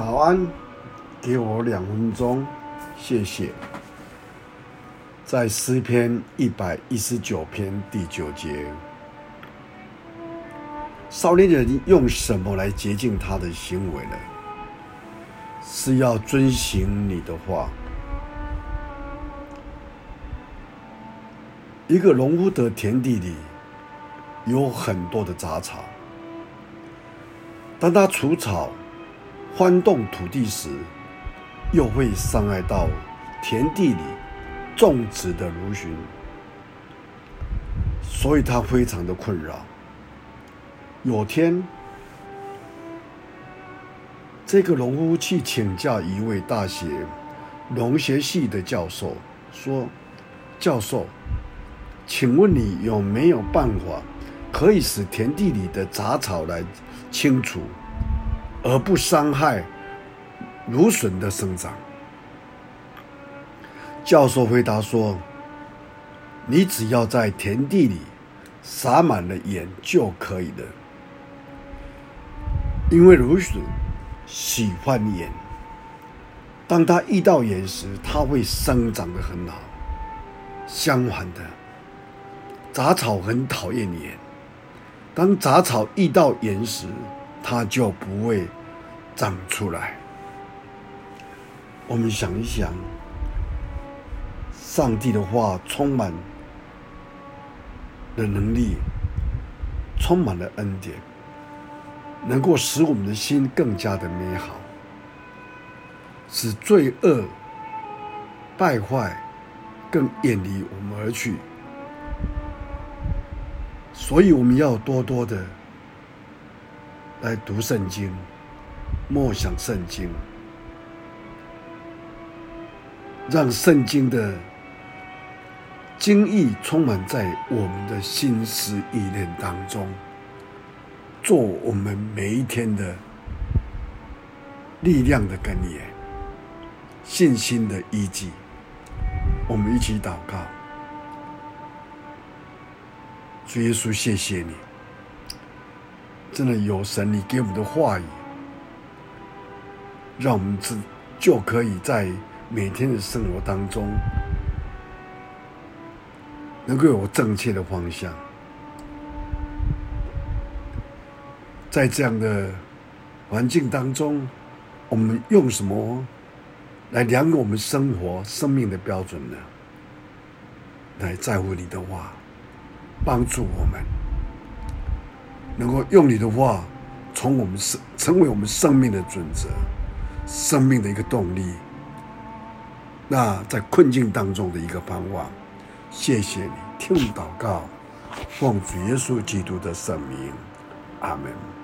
早安，给我两分钟，谢谢。在诗篇一百一十九篇第九节，少年人用什么来洁净他的行为呢？是要遵行你的话。一个农夫的田地里有很多的杂草，当他除草、翻动土地时，又会伤害到田地里种植的芦笋，所以他非常的困扰。有天，这个农夫去请教一位大学农学系的教授，说：“教授，请问你有没有办法可以使田地里的杂草来清除，而不伤害芦笋的生长？”教授回答说：“你只要在田地里撒满了盐就可以了，因为芦笋喜欢盐。当它遇到盐时，它会生长得很好。相反的，杂草很讨厌盐。当杂草遇到盐时，它就不会长出来。我们想一想。”上帝的话充满的能力，充满了恩典，能够使我们的心更加的美好，使罪恶败坏更远离我们而去。所以，我们要多多的来读圣经，默想圣经，让圣经的。经意充满在我们的心思意念当中，做我们每一天的力量的根源，信心的依据。我们一起祷告，主耶稣，谢谢你，真的有神你给我们的话语，让我们就就可以在每天的生活当中。能够有正确的方向，在这样的环境当中，我们用什么来量我们生活生命的标准呢？来在乎你的话，帮助我们能够用你的话，从我们生成为我们生命的准则，生命的一个动力。那在困境当中的一个盼望。谢谢你听祷告，奉主耶稣基督的圣名，阿门。